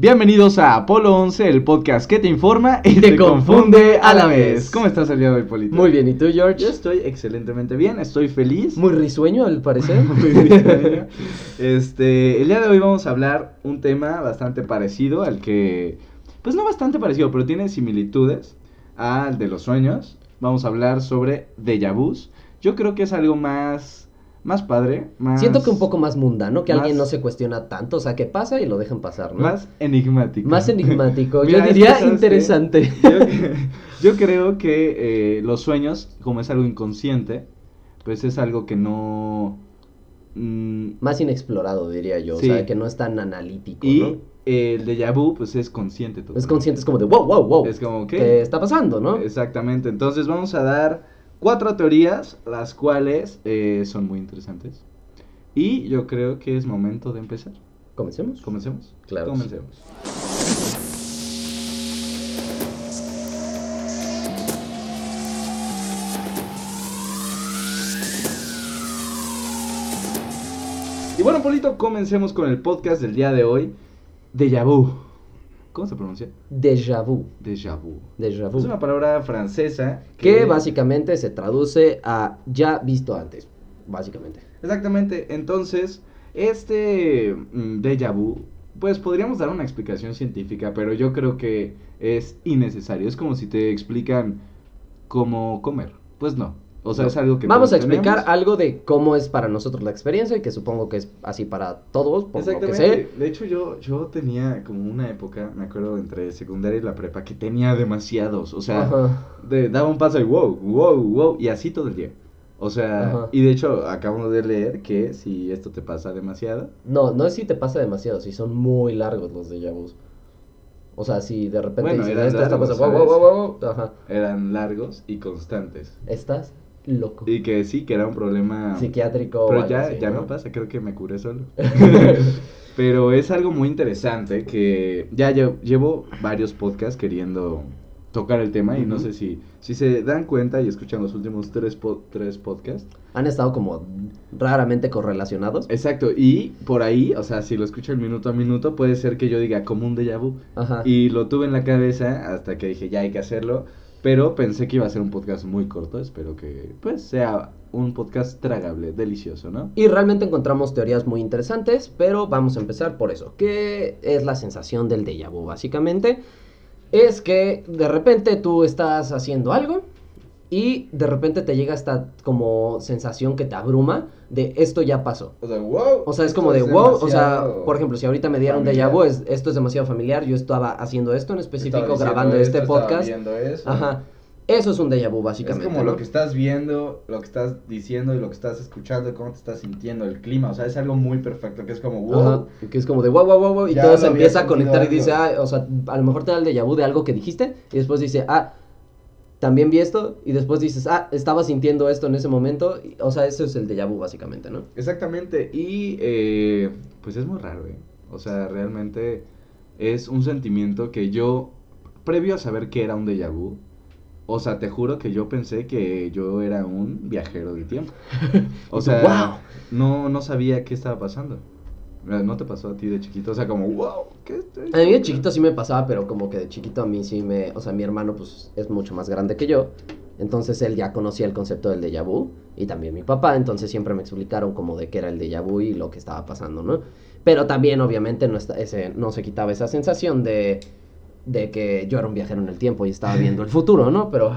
Bienvenidos a Apolo 11, el podcast que te informa y te, confunde a la vez. ¿Cómo estás el día de hoy, Polito? Muy bien, ¿y tú, George? Yo estoy excelentemente bien, estoy feliz. Muy risueño, al parecer. Muy risueño. Este, el día de hoy vamos a hablar un tema bastante parecido al que, pues no bastante parecido, pero tiene similitudes al de los sueños. Vamos a hablar sobre déjà vus. Yo creo que es algo más más padre, más... Siento que un poco más mundano, que más- alguien no se cuestiona tanto, o sea, que pasa y lo dejan pasar, ¿no? Más enigmático. Más enigmático, Mira, yo es que, diría interesante. Yo, yo creo que eh, los sueños, como es algo inconsciente, pues es algo que no... mm, Más inexplorado, diría yo, Sí. o sea, que no es tan analítico, y ¿no? el déjà vu, pues es consciente. Es totalmente. consciente, es como de, wow, wow, wow, Es como, ¿qué ¿qué? está pasando, no? Exactamente. Entonces vamos a dar cuatro teorías, las cuales eh, son muy interesantes. Y yo creo que es momento de empezar. ¿Comencemos? ¿Comencemos? Claro. Comencemos. Y bueno, Polito, comencemos con el podcast del día de hoy. Déjà vu. ¿Cómo se pronuncia? Déjà vu, Déjà vu. déjà vu. Es una palabra francesa Que básicamente se traduce a ya visto antes, básicamente. Exactamente. Entonces, este mm, déjà vu, pues podríamos dar una explicación científica, pero yo creo que es innecesario. Es como si te explican cómo comer. Pues no. O sea, No. es algo que Vamos a explicar tenemos. algo de cómo es para nosotros la experiencia y que supongo que es así para todos, por lo que Exactamente. sé. De hecho, yo, yo tenía como una época, me acuerdo, entre secundaria y la prepa, que tenía demasiados. O sea, de- daba un paso y wow, wow, wow, y así todo el día. O sea, Ajá. y de hecho acabamos de leer que si esto te pasa demasiado, No, no es si te pasa demasiado, si son muy largos los déjà vus. O sea, si de repente Bueno, dices, eran wow, wow, wow, wow, ajá, eran largos y constantes. estás loco. Y que sí, que era un problema. Psiquiátrico. Pero ya, así, ya ¿no? pasa, creo que me curé solo. pero es algo muy interesante que ya lle- llevo varios podcasts queriendo tocar el tema y no sé si, si se dan cuenta y escuchan los últimos tres, po- tres podcasts. Han estado como raramente correlacionados. Exacto, y por ahí, o sea, si lo escuchan minuto a minuto, puede ser que yo diga como un déjà vu. Ajá. Y lo tuve en la cabeza hasta que dije, ya hay que hacerlo. Pero pensé que iba a ser un podcast muy corto. Espero que, pues, sea un podcast tragable, delicioso, ¿no? Y realmente encontramos teorías muy interesantes, pero vamos a empezar por eso. ¿Qué es la sensación del déjà vu? Básicamente es que de repente tú estás haciendo algo y de repente te llega esta como sensación que te abruma de esto ya pasó. O sea, wow. O sea, es como de wow, o sea, por ejemplo, si ahorita me dieron un déjà vu, es- esto es demasiado familiar, yo estaba haciendo esto en específico, grabando este podcast. Ajá. Eso es un déjà vu Es básicamente. como ¿no? lo que estás viendo, lo que estás diciendo y lo que estás escuchando cómo te estás sintiendo, el clima. O sea, es algo muy perfecto, que es como, wow. Ajá, que es como de wow, wow, wow, wow, y Ya todo se empieza a conectar y dice, ah, o sea, a lo mejor te da el déjà vu de algo que dijiste, y después dice, ah, también vi esto, y después dices, ah, estaba sintiendo esto en ese momento, y- o sea, eso es el déjà vu básicamente, ¿no? Exactamente, y eh, pues es muy raro, ¿eh? O sea, realmente es un sentimiento que yo, previo a saber que era un déjà vu, o sea, te juro que yo pensé que yo era un viajero del tiempo. O sea, "Wow". no, no sabía qué estaba pasando. ¿No te pasó a ti de chiquito? O sea, como, wow, ¿qué estoy A mí de chiquito sí me pasaba, pero como que de chiquito a mí sí me, o sea, mi hermano pues es mucho más grande que yo, entonces él ya conocía el concepto del déjà vu, y también mi papá, entonces siempre me explicaron como de qué era el déjà vu y lo que estaba pasando, ¿no? Pero también obviamente no, está, ese, no se quitaba esa sensación de, de que yo era un viajero en el tiempo y estaba viendo el futuro, ¿no? Pero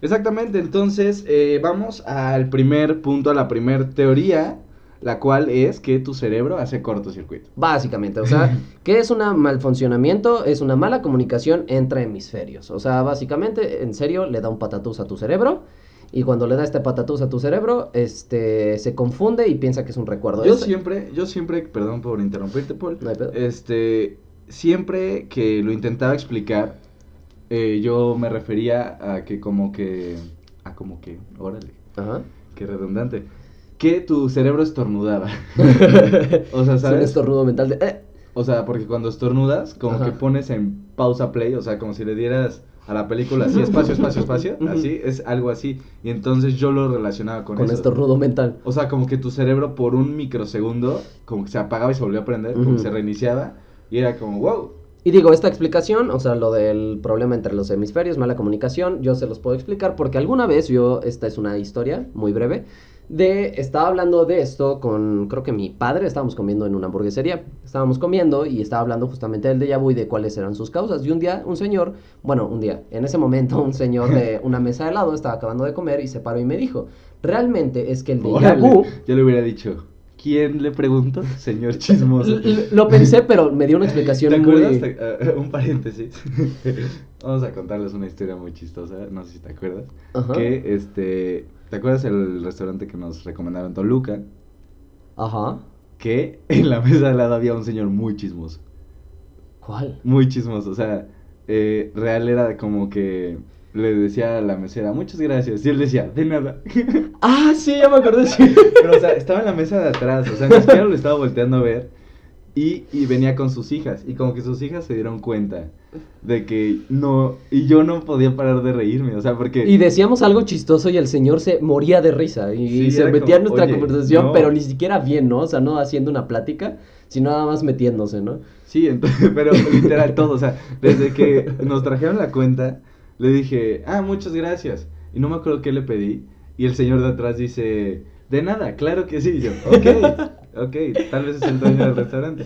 Exactamente, entonces eh, vamos al primer punto, a la primer teoría, la cual es que tu cerebro hace cortocircuito. básicamente, o sea, ¿qué es un mal funcionamiento? Es una mala comunicación entre hemisferios. O sea, básicamente, en serio, le da un patatús a tu cerebro. Y cuando le da este patatús a tu cerebro, este, se confunde y piensa que es un recuerdo. Yo siempre, yo siempre, perdón por interrumpirte, Paul, No hay pedo. este, siempre que lo intentaba explicar, eh, yo me refería a que como que, a como que, órale, Ajá. qué redundante, que tu cerebro estornudaba. o sea, Es un ¿sabes? estornudo mental de... "Eh". O sea, porque cuando estornudas, como Ajá. que pones en pausa play, o sea, como si le dieras a la película así, espacio, espacio, espacio, así, es algo así. Y entonces yo lo relacionaba con, Con, eso. estornudo mental. O sea, como que tu cerebro por un microsegundo, como que se apagaba y se volvió a prender, como que se reiniciaba, y era como, wow. Y digo, esta explicación, o sea, lo del problema entre los hemisferios, mala comunicación, yo se los puedo explicar porque alguna vez yo, esta es una historia muy breve, de, estaba hablando de esto con, creo que mi padre, estábamos comiendo en una hamburguesería, estábamos comiendo y estaba hablando justamente del déjà vu y de cuáles eran sus causas. Y un día, un señor, bueno, un día, en ese momento, un señor de una mesa de lado estaba acabando de comer y se paró y me dijo, realmente es que el déjà vu... Yo le hubiera dicho, ¿quién le pregunto? Señor chismoso. Lo pensé, pero me dio una explicación ¿Te muy... acuerdas? Te- ah, un paréntesis. Vamos a contarles una historia muy chistosa, no sé si te acuerdas. Ajá. Que, este, ¿te acuerdas el restaurante que nos recomendaron en Toluca? Ajá. Que en la mesa de al lado había un señor muy chismoso. ¿Cuál? Muy chismoso, o sea, eh, real era como que le decía a la mesera, muchas gracias. Y él decía, de nada. Ah, sí, ya me acordé, sí. Pero, o sea, estaba en la mesa de atrás, o sea, ni siquiera lo estaba volteando a ver. Y, y venía con sus hijas. Y como que sus hijas se dieron cuenta de que no. Y yo no podía parar de reírme, o sea, porque. Y decíamos algo chistoso y el señor se moría de risa y, Sí, se metía en como, nuestra "Oye, conversación, no". pero ni siquiera bien, ¿no? O sea, no haciendo una plática, sino nada más metiéndose, ¿no? Sí, entonces, pero literal todo, o sea, desde que nos trajeron la cuenta, le dije, ah, muchas gracias. Y no me acuerdo qué le pedí. Y el señor de atrás dice, de nada, claro que sí. Y yo, ok, ok, tal vez es el dueño del restaurante.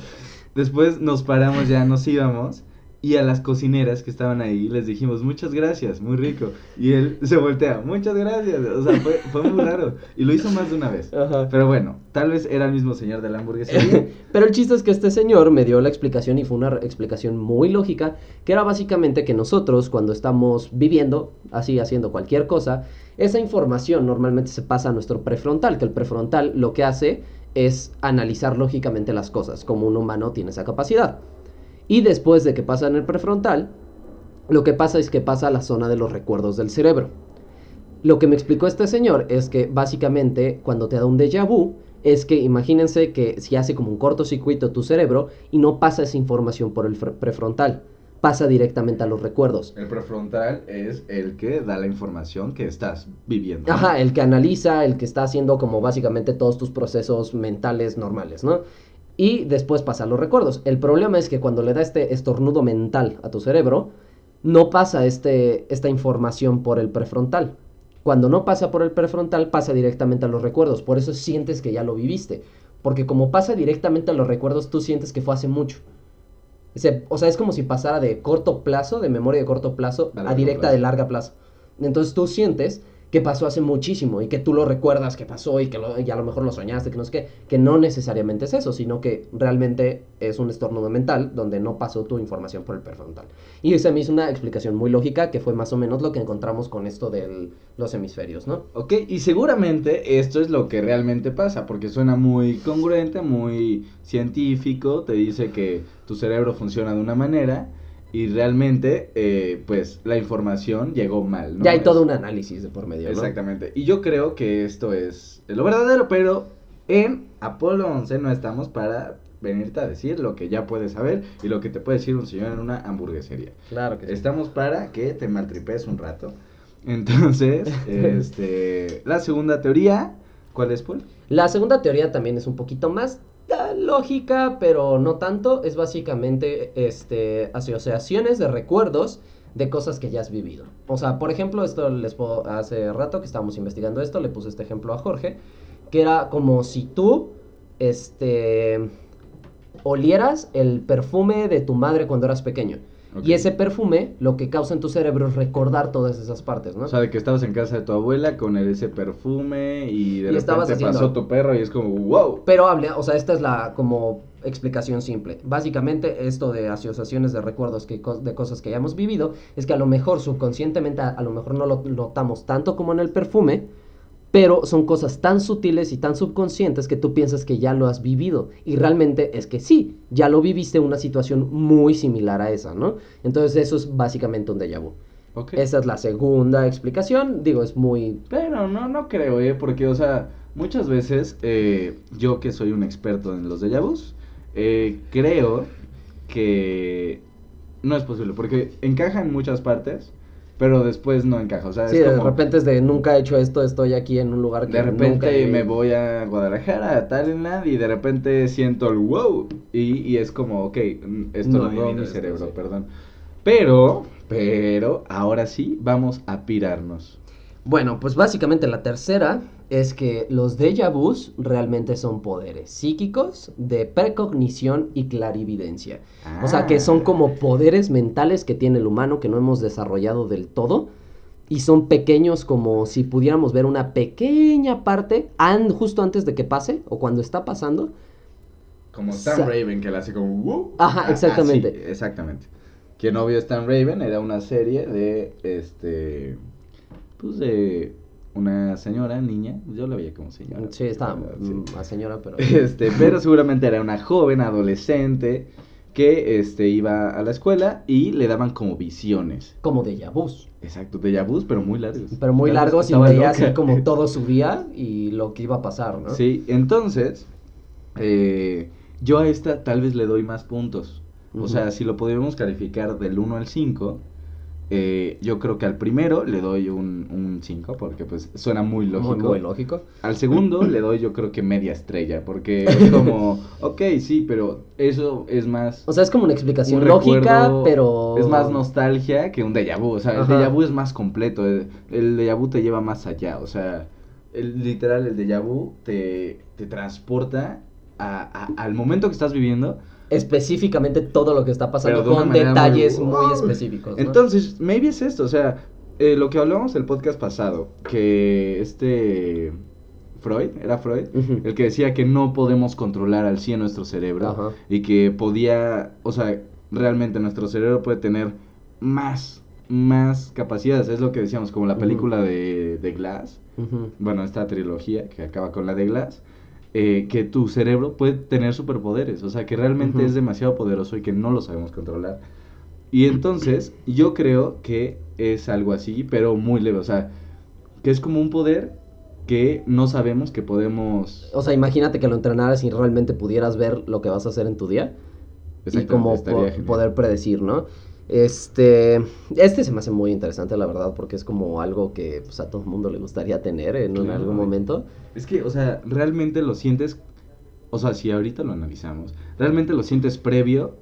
Después nos paramos ya, nos íbamos. Y a las cocineras que estaban ahí les dijimos, muchas gracias, muy rico. Y él se voltea, muchas gracias. O sea, fue, fue muy raro. Y lo hizo más de una vez. Ajá. Pero bueno, tal vez era el mismo señor de la hamburguesería. Pero el chiste es que este señor me dio la explicación y fue una explicación muy lógica, que era básicamente que nosotros cuando estamos viviendo, así haciendo cualquier cosa, esa información normalmente se pasa a nuestro prefrontal, que el prefrontal lo que hace es analizar lógicamente las cosas, como un humano tiene esa capacidad. Y después de que pasa en el prefrontal, lo que pasa es que pasa a la zona de los recuerdos del cerebro. Lo que me explicó este señor es que básicamente cuando te da un déjà vu, es que imagínense que si hace como un cortocircuito tu cerebro y no pasa esa información por el prefrontal, pasa directamente a los recuerdos. El prefrontal es el que da la información que estás viviendo. Ajá, el que analiza, el que está haciendo como básicamente todos tus procesos mentales normales, ¿no? Y después pasa a los recuerdos. El problema es que cuando le da este estornudo mental a tu cerebro, no pasa este, esta información por el prefrontal. Cuando no pasa por el prefrontal, pasa directamente a los recuerdos. Por eso sientes que ya lo viviste. Porque como pasa directamente a los recuerdos, tú sientes que fue hace mucho. O sea, es como si pasara de corto plazo, de memoria de corto plazo, A directa plazo. de larga plazo. Entonces tú sientes que pasó hace muchísimo y que tú lo recuerdas que pasó y que lo- y a lo mejor lo soñaste, que no es que, que no necesariamente es eso, sino que realmente es un estornudo mental donde no pasó tu información por el prefrontal. Y esa me hizo una explicación muy lógica que fue más o menos lo que encontramos con esto de los hemisferios, ¿no? Ok, y seguramente esto es lo que realmente pasa, porque suena muy congruente, muy científico, te dice que tu cerebro funciona de una manera y realmente, eh, pues, la información llegó mal, ¿no? ya hay Es- todo un análisis de por medio, ¿no? Exactamente, y yo creo que esto es lo verdadero, pero en Apolo 11 no estamos para venirte a decir lo que ya puedes saber y lo que te puede decir un señor en una hamburguesería. Claro que sí. Estamos para que te maltripes un rato. Entonces, este, la segunda teoría, ¿cuál es, Paul? La segunda teoría también es un poquito más lógica, pero no tanto. Es básicamente este, asociaciones de recuerdos de cosas que ya has vivido. O sea, por ejemplo, esto les puedo, hace rato que estábamos investigando esto, le puse este ejemplo a Jorge, que era como si tú, este, olieras el perfume de tu madre cuando eras pequeño. Y ese perfume lo que causa en tu cerebro es recordar todas esas partes, ¿no? O sea, de que estabas en casa de tu abuela con el- ese perfume y de Y repente haciendo- pasó tu perro y es como, wow. Pero hable, o sea, esta es la como explicación simple. Básicamente esto de asociaciones de recuerdos que, de cosas que hayamos vivido es que a lo mejor subconscientemente a, a lo mejor no lo notamos tanto como en el perfume, pero son cosas tan sutiles y tan subconscientes que tú piensas que ya lo has vivido y realmente es que sí, ya lo viviste en una situación muy similar a esa, ¿no? Entonces eso es básicamente un déjà vu. Ok. Esa es la segunda explicación, digo, es muy Pero no, no creo, ¿eh? Porque, o sea, muchas veces eh, yo que soy un experto en los déjà vus, eh, creo que no es posible, porque encaja en muchas partes, pero después no encaja. O sea, Sí, es de repente es de nunca he hecho esto, estoy aquí en un lugar que de nunca repente he me ido". voy a Guadalajara, a Talentland, y de repente siento el wow. Y, y es como, ok, mm, esto No he mi esto, cerebro, sí. perdón. Pero, pero, ahora sí, vamos a pirarnos. Bueno, pues básicamente la tercera es que los déjà vus realmente son poderes psíquicos de precognición y clarividencia. O sea, que son Ah. como poderes mentales que tiene el humano que no hemos desarrollado del todo. Y son pequeños como si pudiéramos ver una pequeña parte an- justo antes de que pase o cuando está pasando. Como Stan Sa- Raven, que le hace como. Ajá, Ah, exactamente. ah, sí, exactamente. Quien no vio Stan Raven era una serie de este. Pues de una señora, niña. Yo la veía como señora. Sí, verdad, sí. señora, pero... Este, pero seguramente era una joven adolescente que este iba a la escuela y le daban como visiones. Como déjà vus. Exacto, de vus, pero muy largos. Pero muy Estaba- largos y estaba veía así como todo su día y lo que iba a pasar, ¿no? Sí, entonces, eh, yo a esta tal vez le doy más puntos. O sea, si lo pudiéramos calificar del 1 al 5, eh, yo creo que al primero le doy un 5, porque pues suena muy lógico. Muy, muy lógico. Al segundo le doy yo creo que media estrella, porque es como, ok, sí, pero eso es más... O sea, es como una explicación un lógica, recuerdo- pero... Es más nostalgia que un déjà vu, o sea, el déjà vu es más completo, el, el déjà vu te lleva más allá, o sea, el, literal el déjà vu te, te transporta a- a- al momento que estás viviendo. Específicamente todo lo que está pasando de con detalles muy- muy, específicos. ¿no? Entonces, maybe es esto, o sea, eh, lo que hablamos el podcast pasado, que este Freud, era Freud, el que decía que no podemos controlar al 100 nuestro cerebro y que podía, o sea, realmente nuestro cerebro puede tener más, más capacidades, es lo que decíamos, como la película de, de Glass, bueno, esta trilogía que acaba con la de Glass, eh, que tu cerebro puede tener superpoderes, o sea, que realmente es demasiado poderoso y que no lo sabemos controlar. Y entonces, yo creo que es algo así, pero muy leve, o sea, que es como un poder que no sabemos que podemos... O sea, imagínate que lo entrenaras y realmente pudieras ver lo que vas a hacer en tu día. Y como estaría po- genial. poder predecir, ¿no? Este, este se me hace muy interesante, la verdad, porque es como algo que pues, a todo el mundo le gustaría tener en un- Claro. algún momento. Es que, o sea, realmente lo sientes, o sea, si ahorita lo analizamos, realmente lo sientes previo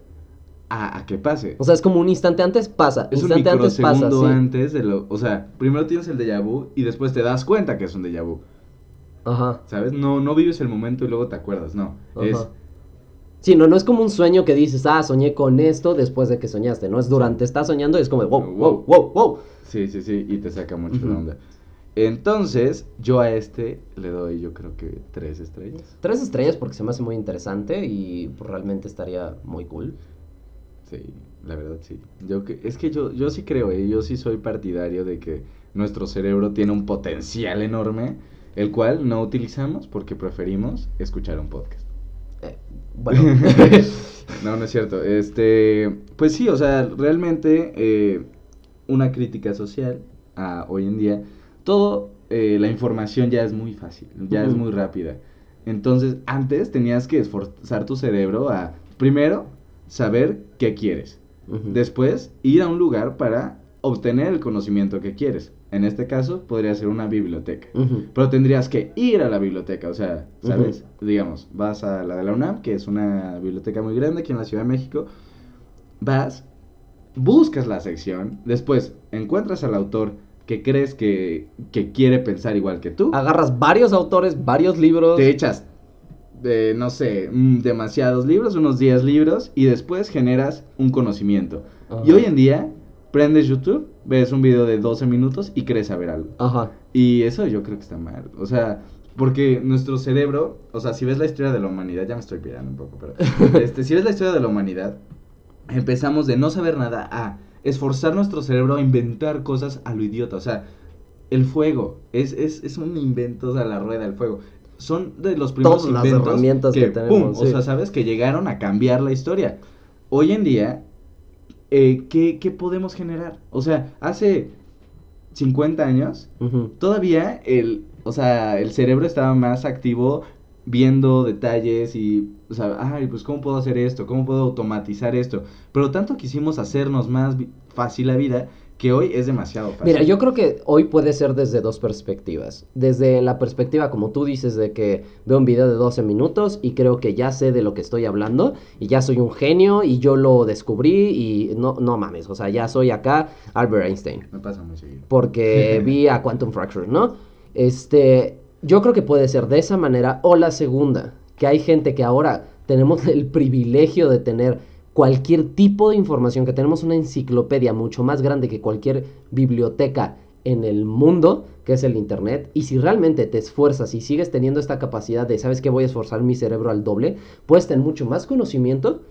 a, a que pase. O sea, es como un instante antes pasa, es un instante antes pasa, sí. antes de lo, o sea, primero tienes el déjà vu y después te das cuenta que es un déjà vu, Ajá. ¿sabes? No, no vives el momento y luego te acuerdas, no, es. Sí, no, no es como un sueño que dices, ah, soñé con esto después de que soñaste, no es durante, estás soñando y es como, wow, wow, wow, wow. sí, sí, sí, y te saca mucho onda. Entonces, yo a este le doy, yo creo que tres estrellas. Tres estrellas porque se me hace muy interesante y pues, realmente estaría muy cool. Sí, la verdad sí. Yo que, es que yo, yo sí creo, ¿eh? yo sí soy partidario de que nuestro cerebro tiene un potencial enorme, el cual no utilizamos porque preferimos escuchar un podcast. Eh, bueno, No, no es cierto. Este, pues sí, o sea, realmente eh, una crítica social a hoy en día, todo eh, la información ya es muy fácil, ya es muy rápida. Entonces, antes tenías que esforzar tu cerebro a, primero, saber qué quieres. Después, ir a un lugar para obtener el conocimiento que quieres. En este caso, podría ser una biblioteca. Pero tendrías que ir a la biblioteca, o sea, ¿sabes? Digamos, vas a la de la UNAM, que es una biblioteca muy grande aquí en la Ciudad de México. Vas, buscas la sección, después encuentras al autor que crees que, que quiere pensar igual que tú. Agarras varios autores, varios libros. Te echas, eh, no sé, mm, demasiados libros, unos 10 libros, y después generas un conocimiento. Y hoy en día, prendes YouTube, ves un video de 12 minutos y crees saber algo. Ajá. Y eso yo creo que está mal. O sea, porque nuestro cerebro, o sea, si ves la historia de la humanidad, ya me estoy pirando un poco, pero este, si ves la historia de la humanidad, empezamos de no saber nada a esforzar nuestro cerebro a inventar cosas a lo idiota. O sea, el fuego es, es, es un invento, o sea, la rueda, el fuego. Son de los primeros Todas las herramientas que tenemos, O sí. sea, sabes que llegaron a cambiar la historia. Hoy en día, eh, ¿qué, ¿qué podemos generar? O sea, hace 50 años, todavía el, o sea, el cerebro estaba más activo viendo detalles y, o sea, ay, pues cómo puedo hacer esto, cómo puedo automatizar esto. Pero tanto quisimos hacernos más fácil la vida que hoy es demasiado fácil. Mira, yo creo que hoy puede ser desde dos perspectivas. Desde la perspectiva, como tú dices, de que veo un video de 12 minutos y creo que ya sé de lo que estoy hablando y ya soy un genio y yo lo descubrí y no, no mames, o sea, ya soy acá Albert Einstein. Me pasa muy seguido. Porque vi a Quantum Fracture, ¿no? Este, yo creo que puede ser de esa manera o la segunda, que hay gente que ahora tenemos el privilegio de tener cualquier tipo de información, que tenemos una enciclopedia mucho más grande que cualquier biblioteca en el mundo, que es el Internet, y si realmente te esfuerzas y sigues teniendo esta capacidad de, ¿sabes que Voy a esforzar mi cerebro al doble, puedes tener mucho más conocimiento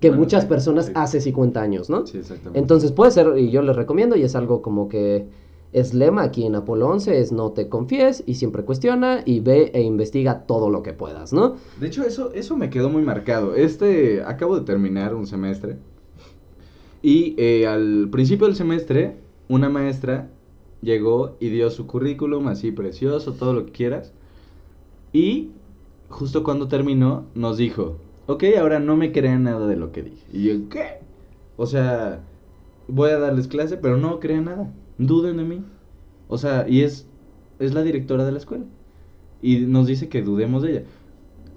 que Bueno, muchas sí, personas sí. hace 50 años, ¿no? Sí, exactamente. Entonces puede ser, y yo les recomiendo, y es algo como que es lema aquí en Apolo 11, es no te confíes y siempre cuestiona y ve e investiga todo lo que puedas, ¿no? De hecho, eso, eso me quedó muy marcado. Este, acabo de terminar un semestre. Y eh, al principio del semestre, una maestra llegó y dio su currículum así precioso, todo lo que quieras. Y justo cuando terminó, nos dijo, ok, ahora no me crean nada de lo que dije. Y yo, ¿qué? O sea, voy a darles clase, pero no crean nada. Duden de mí. O sea, y es, es la directora de la escuela. Y nos dice que dudemos de ella.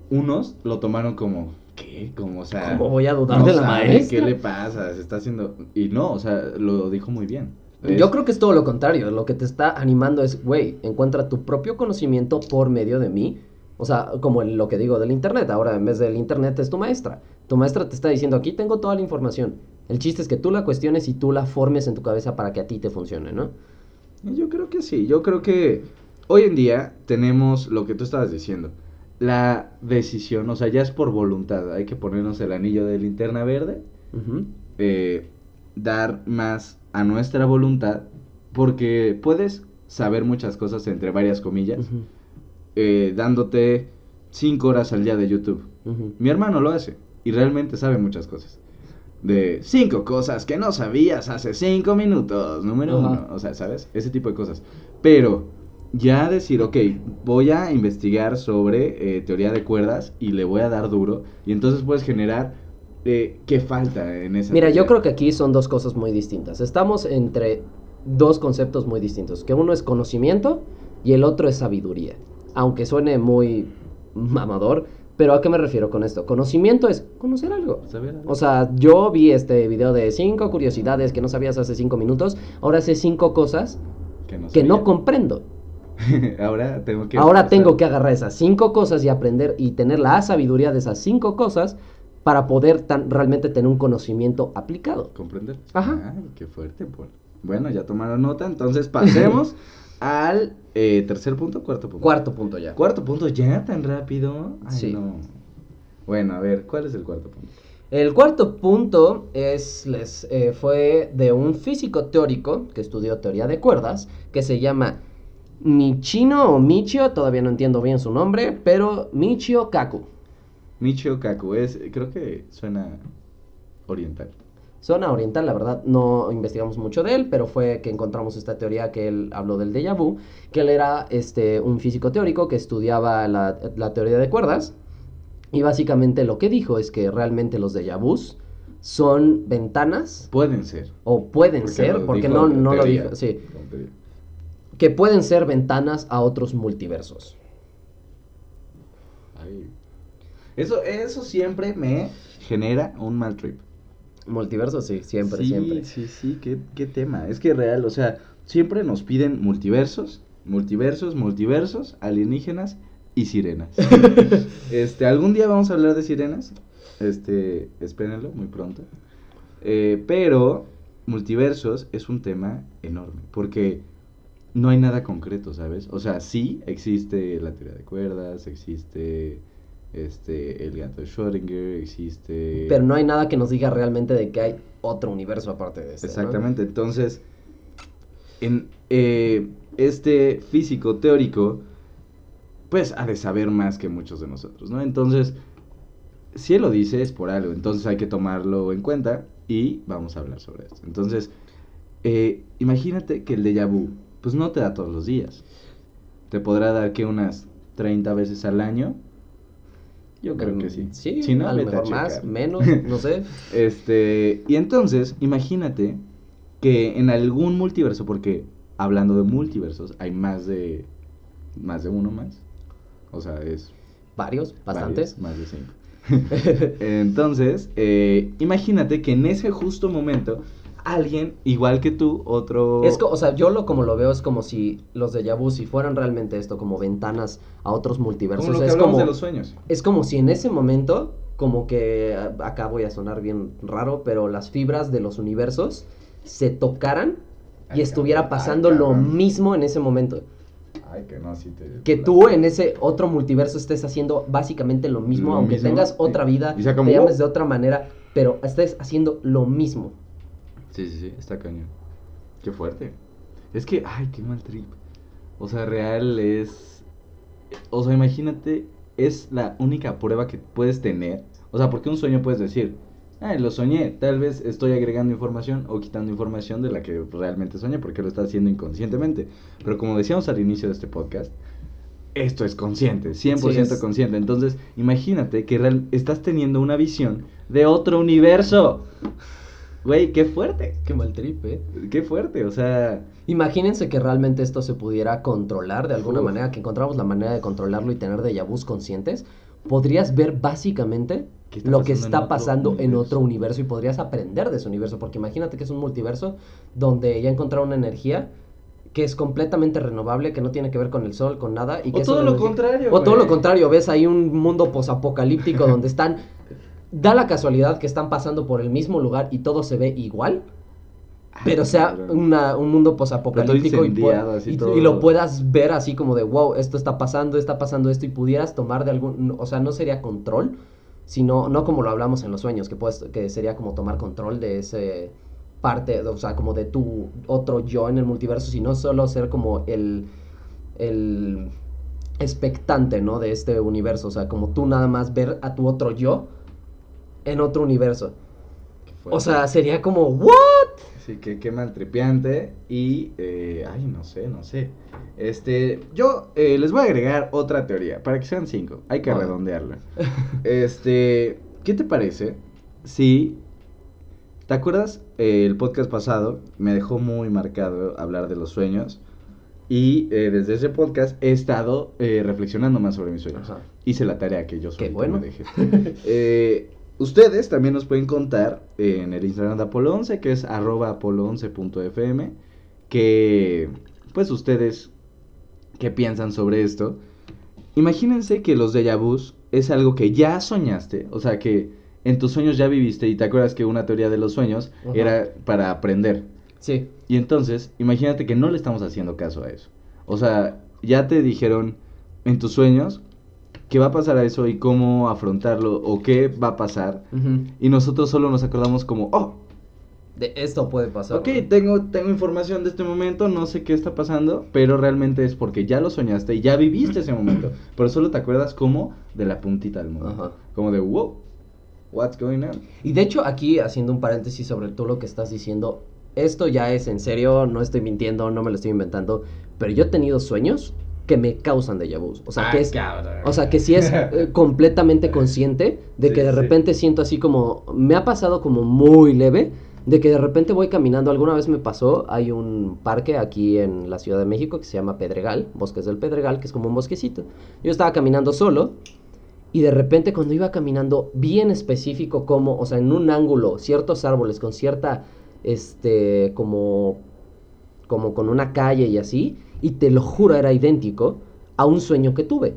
Unos lo tomaron como, ¿qué? Como, o sea... ¿Cómo voy a dudar no de la maestra? ¿Qué le pasa? Se está haciendo... Y no, o sea, lo dijo muy bien. Yo creo que es todo lo contrario. Lo que te está animando es, güey, encuentra tu propio conocimiento por medio de mí. O sea, como lo que digo del internet. Ahora, en vez del internet, es tu maestra. Tu maestra te está diciendo, aquí tengo toda la información. El chiste es que tú la cuestiones y tú la formes en tu cabeza para que a ti te funcione, ¿no? Yo creo que sí, yo creo que hoy en día tenemos lo que tú estabas diciendo, la decisión, o sea, ya es por voluntad, hay que ponernos el anillo de linterna verde, eh, dar más a nuestra voluntad, porque puedes saber muchas cosas, entre varias comillas, eh, dándote cinco horas al día de YouTube. Mi hermano lo hace y realmente sabe muchas cosas. De cinco cosas que no sabías hace cinco minutos, número Ajá. uno. O sea, ¿sabes? Ese tipo de cosas. Pero ya decir, ok, voy a investigar sobre eh, teoría de cuerdas y le voy a dar duro. Y entonces puedes generar eh, qué falta en esa. Mira, yo creo que aquí son dos cosas muy distintas. Estamos entre dos conceptos muy distintos, que uno es conocimiento y el otro es sabiduría. Aunque suene muy mamador, pero ¿a qué me refiero con esto? Conocimiento es conocer algo. Saber algo. O sea, yo vi este video de cinco curiosidades que no sabías hace cinco minutos, ahora sé cinco cosas que no, que no sabía. comprendo. Ahora tengo que. Ahora tengo que agarrar esas cinco cosas y aprender y tener la sabiduría de esas cinco cosas para poder tan, realmente tener un conocimiento aplicado. comprender. Ajá. Ay, qué fuerte, Paul. Bueno, ya tomaron nota, entonces pasemos al eh, tercer punto, cuarto punto. Cuarto punto ya. Cuarto punto, ya tan rápido. Ay, Sí. no. Bueno, a ver, ¿cuál es el cuarto punto? El cuarto punto es, les, eh, fue de un físico teórico que estudió teoría de cuerdas, que se llama Michino o Michio, todavía no entiendo bien su nombre, pero Michio Kaku. Michio Kaku, es, creo que suena oriental. Zona oriental, la verdad, no investigamos mucho de él, pero fue que encontramos esta teoría que él habló del déjà vu, que él era este, un físico teórico que estudiaba la, la teoría de cuerdas, y básicamente lo que dijo es que realmente los déjà vus son ventanas, Pueden ser. o pueden Porque ser, porque no, no lo dijo, sí, que pueden ser ventanas a otros multiversos. Ay. Eso, eso siempre me genera un mal trip. Multiversos, sí, siempre, sí, siempre. Sí, sí, qué, qué tema. Es que real, o sea, siempre nos piden multiversos, multiversos, multiversos, alienígenas y sirenas. este, algún día vamos a hablar de sirenas. Este, espérenlo muy pronto. Eh, pero multiversos es un tema enorme, porque no hay nada concreto, ¿sabes? O sea, sí existe la teoría de cuerdas, existe este el gato de Schrödinger, existe Pero no hay nada que nos diga realmente de que hay otro universo aparte de este. ¿no? Exactamente, entonces, en eh, este físico teórico, pues ha de saber más que muchos de nosotros, ¿no? Entonces, si él lo dice es por algo, entonces hay que tomarlo en cuenta y vamos a hablar sobre esto. Entonces, eh, imagínate que el déjà vu, pues no te da todos los días. Te podrá dar que unas 30 veces al año. Yo creo que sí. Mm, Sí, no, a lo mejor más, menos, no sé. Este, y entonces, imagínate que en algún multiverso, porque hablando de multiversos, hay más de más de uno más. O sea, es Varios, bastantes. varios, más de cinco. Entonces, eh, imagínate que en ese justo momento alguien igual que tú, otro Es o sea, yo lo como lo veo es como si los de vu si fueran realmente esto, como ventanas a otros multiversos. como lo que es como, de los sueños. es como si en ese momento, como que a- acá voy a sonar bien raro, pero las fibras de los universos se tocaran y Ay, estuviera ay, pasando lo mismo en ese momento. Ay, que no, sí te Que tú en ese otro multiverso estés haciendo básicamente lo mismo, Lo aunque mismo, tengas otra vida, y sea como, te llames de otra manera, pero estés haciendo lo mismo. Sí, sí, sí, está cañón. Qué fuerte. Es que, ay, qué mal trip. O sea, real es. O sea, imagínate, es la única prueba que puedes tener. O sea, porque un sueño puedes decir, ay, lo soñé. Tal vez estoy agregando información o quitando información de la que realmente soñé porque lo estás haciendo inconscientemente. Pero como decíamos al inicio de este podcast, esto es consciente, 100% Sí, es- consciente. Entonces, imagínate que real- estás teniendo una visión de otro universo. Güey, qué fuerte. Qué mal trip, eh. Qué fuerte, o sea, Imagínense que realmente esto se pudiera controlar de alguna Uf. manera, que encontramos la manera de controlarlo y tener déjà vus conscientes. Podrías ver básicamente ¿Qué está lo que en está pasando en otro universo y podrías aprender de ese universo, porque imagínate que es un multiverso donde ya encontraron una energía que es completamente renovable, que no tiene que ver con el sol, con nada. Y O que todo lo energía- contrario, O todo lo contrario, ves ahí un mundo posapocalíptico donde están... Da la casualidad que están pasando por el mismo lugar y todo se ve igual. Pero sea una, un mundo posapocalíptico y, y- y lo puedas ver así como de wow, esto está pasando, está pasando esto y pudieras tomar de algún, o sea, no sería control, sino no como lo hablamos en los sueños, que puedes, que sería como tomar control de ese parte, o sea, como de tu otro yo en el multiverso, sino solo ser como el el expectante, ¿no? De este universo, o sea, como tú nada más ver a tu otro yo en otro universo. O sea, sería como ¿what? Sí, que qué maltripiante y, eh, ay, no sé, no sé. Este, yo eh, les voy a agregar otra teoría, para que sean cinco, hay que Ah. redondearla. Este, ¿qué te parece si, te acuerdas, Eh, el podcast pasado me dejó muy marcado hablar de los sueños y desde ese podcast he estado reflexionando más sobre mis sueños. Ajá. Hice la tarea que yo solito bueno. me dejé. Eh, ustedes también nos pueden contar en el Instagram de Apolo 11, que es arroba apolo11.fm, que pues ustedes qué piensan sobre esto. Imagínense que los déjà vus es algo que ya soñaste, o sea que en tus sueños ya viviste y te acuerdas que una teoría de los sueños Ajá. era para aprender. Sí. Y entonces, imagínate que no le estamos haciendo caso a eso. O sea, ya te dijeron en tus sueños qué va a pasar a eso y cómo afrontarlo o qué va a pasar. Ujú. Y nosotros solo nos acordamos como, oh, De esto puede pasar. ok, ¿no? tengo, tengo información de este momento, no sé qué está pasando, pero realmente es porque ya lo soñaste y ya viviste ese momento. Pero solo te acuerdas como de la puntita del momento. Ajá. Como de, wow, what's going on? Y de hecho, aquí haciendo un paréntesis sobre tú lo que estás diciendo, esto ya es en serio, no estoy mintiendo, no me lo estoy inventando, pero yo he tenido sueños que me causan déjà vus. O sea, Ah, que es, cabrón. o sea, que sí es eh, completamente consciente de Sí, que de sí. repente siento así como, me ha pasado como muy leve, de que de repente voy caminando, alguna vez me pasó, hay un parque aquí en la Ciudad de México que se llama Pedregal, Bosques del Pedregal, que es como un bosquecito. Yo estaba caminando solo y de repente cuando iba caminando bien específico como, o sea, en un ángulo, ciertos árboles con cierta, este, como, como con una calle y así, y te lo juro era idéntico a un sueño que tuve.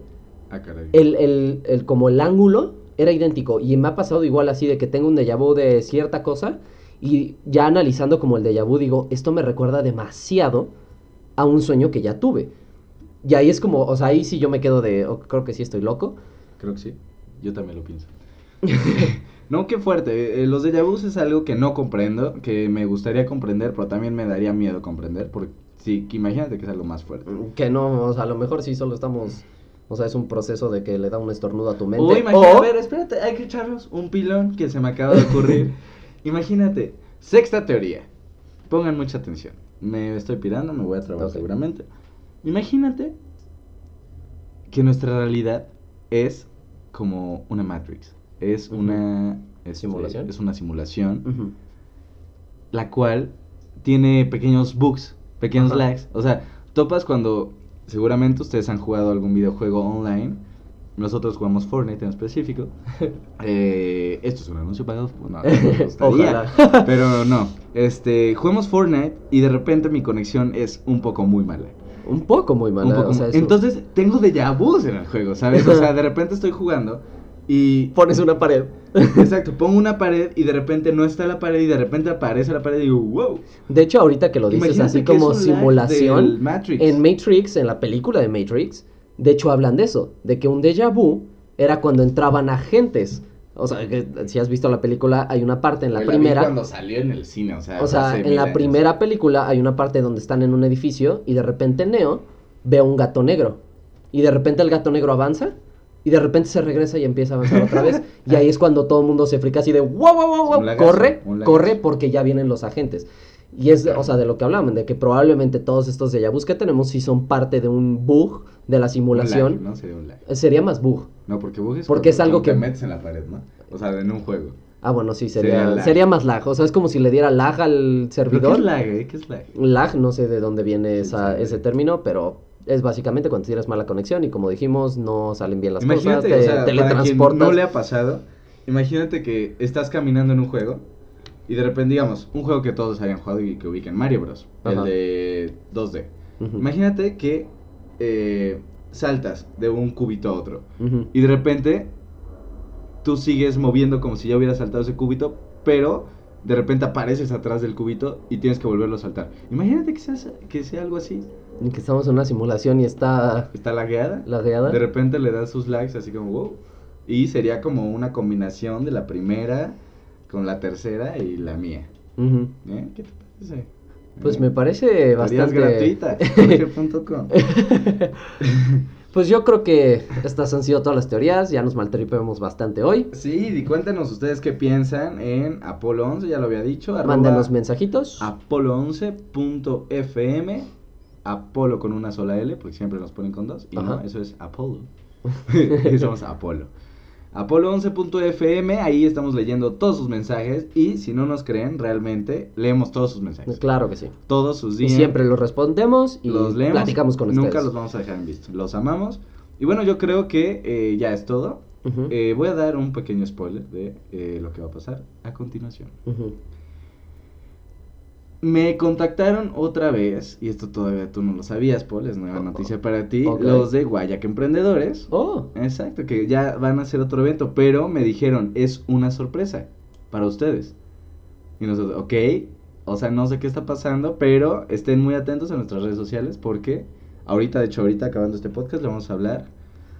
Ah, caray. El, el, el- como el ángulo era idéntico y me ha pasado igual así de que tengo un déjà vu de cierta cosa y ya analizando como el déjà vu digo, esto me recuerda demasiado a un sueño que ya tuve. Y ahí es como, o sea, ahí sí yo me quedo de, oh, creo que sí estoy loco. Creo que sí. Yo también lo pienso. no, qué fuerte. Eh, los déjà vus es algo que no comprendo, que me gustaría comprender, pero también me daría miedo comprender, porque sí, que imagínate que es algo más fuerte. Que no, o sea, a lo mejor sí solo estamos, o sea, es un proceso de que le da un estornudo a tu mente. O imagínate, o- a ver, espérate, hay que echarnos un pilón que se me acaba de ocurrir. imagínate, sexta teoría. Pongan mucha atención. Me estoy pirando, me voy a trabar Ok. seguramente. Imagínate que nuestra realidad es como una Matrix. Es una este, Simulación. Es una simulación la cual tiene pequeños bugs, pequeños Ajá. lags. O sea, topas cuando seguramente ustedes han jugado algún videojuego online. Nosotros jugamos Fortnite en específico. Eh, esto es un anuncio pagado. No, gustaría, pero no. Este, jugamos Fortnite y de repente mi conexión es un poco muy mala. Un poco muy mala. poco o sea, mu- eso- Entonces tengo déjà vus en el juego, ¿sabes? O sea, de repente estoy jugando y pones una pared. Exacto, pongo una pared y de repente no está la pared y de repente aparece la pared y digo, wow. De hecho, ahorita que lo dices Imagínate así como simulación, Matrix. en Matrix, en la película de Matrix, de hecho hablan de eso, de que un déjà vu era cuando entraban agentes. O sea, que si has visto la película, hay una parte en la vi primera. cuando salió en el cine, o sea, O sea, hace en la años. primera película hay una parte donde están en un edificio y de repente Neo ve a un gato negro. Y de repente el gato negro avanza y de repente se regresa y empieza a avanzar otra vez. Y ahí es cuando todo el mundo se frica así de wow, wow, wow, wow. Lagazo, Corre, corre porque ya vienen los agentes. Y es, o sea, de lo que hablaban, de que probablemente todos estos déjà vus que tenemos sí son parte de un bug de la simulación. lag, ¿no? Sería un lag. Eh, Sería más bug. No, porque bug es Porque es algo cuando te que- metes en la pared, ¿no? O sea, en un juego. Ah, bueno, sí, Sería sería, más lag. O sea, es como si le diera lag al ¿Pero qué servidor. es lag, eh? ¿Qué es lag? Lag, no sé de dónde viene Sí, esa, sí. ese término, pero es básicamente cuando tienes mala conexión y como dijimos, no salen bien las Imagínate, cosas, o te sea, para quien teletransportas. no le ha pasado, imagínate que estás caminando en un juego y de repente, digamos, un juego que todos hayan jugado y que ubiquen, Mario Bros. Ajá. El de 2D. Ujú, Imagínate que eh, saltas de un cubito a otro y de repente tú sigues moviendo como si ya hubieras saltado ese cúbito, pero de repente apareces atrás del cúbito y tienes que volverlo a saltar. Imagínate que sea, que sea algo así. Y que estamos en una simulación y está Está lagueada. lagueada. De repente le das sus likes así como wow. Y sería como una combinación de la primera con la tercera y la mía. ¿Eh? ¿Qué te parece? Pues ¿Eh? me parece bastante... gratuitas. Pues yo creo que estas han sido todas las teorías, ya nos maltripemos bastante hoy. Sí, y cuéntenos ustedes qué piensan en Apolo 11, ya lo había dicho. Mándenos mensajitos. Apolo11.fm. Apolo con una sola L, porque siempre nos ponen con dos. Y no, Ajá. eso es Apolo. y somos Apolo. Apolo11.fm, ahí estamos leyendo todos sus mensajes. Y si no nos creen, realmente leemos todos sus mensajes. Claro que sí. Todos sus Y días. siempre los respondemos y los leemos. platicamos con Nunca ustedes. los vamos a dejar en visto. Los amamos. Y bueno, yo creo que eh, ya es todo. Eh, voy a dar un pequeño spoiler de eh, lo que va a pasar a continuación. Me contactaron otra vez, y esto todavía tú no lo sabías, Paul, es nueva Oh, noticia para ti, los de Guayac Emprendedores. Oh, Exacto, que ya van a hacer otro evento, pero me dijeron, es una sorpresa para ustedes. Y nosotros, ok, o sea, no sé qué está pasando, pero estén muy atentos a nuestras redes sociales porque ahorita, de hecho, ahorita acabando este podcast, le vamos a hablar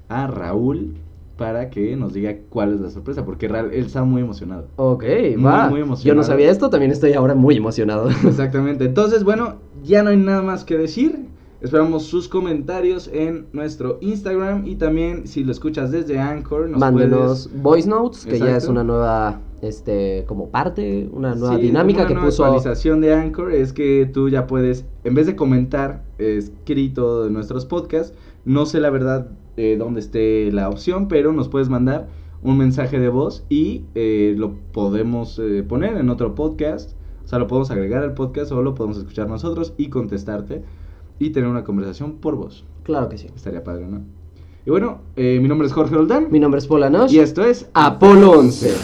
a Raúl para que nos diga cuál es la sorpresa, porque él está muy emocionado. ok, Muy, va. muy Yo emocionado. no sabía esto, también estoy ahora muy emocionado. Exactamente. Entonces, bueno, ya no hay nada más que decir. Esperamos sus comentarios en nuestro Instagram y también si lo escuchas desde Anchor, nos Mándenos puedes- voice notes, que ya es una nueva, este, como parte, una nueva Sí, dinámica una que nueva puso. actualización de Anchor es que tú ya puedes, en vez de comentar eh, escrito de nuestros podcasts, no sé la verdad eh, dónde esté la opción, pero nos puedes mandar un mensaje de voz y eh, lo podemos eh, poner en otro podcast. O sea, lo podemos agregar al podcast o lo podemos escuchar nosotros y contestarte y tener una conversación por voz. Claro que sí. Estaría padre, ¿no? Y bueno, eh, mi nombre es Jorge Roldán Mi nombre es Paula Nosh. y esto es Apolo 11.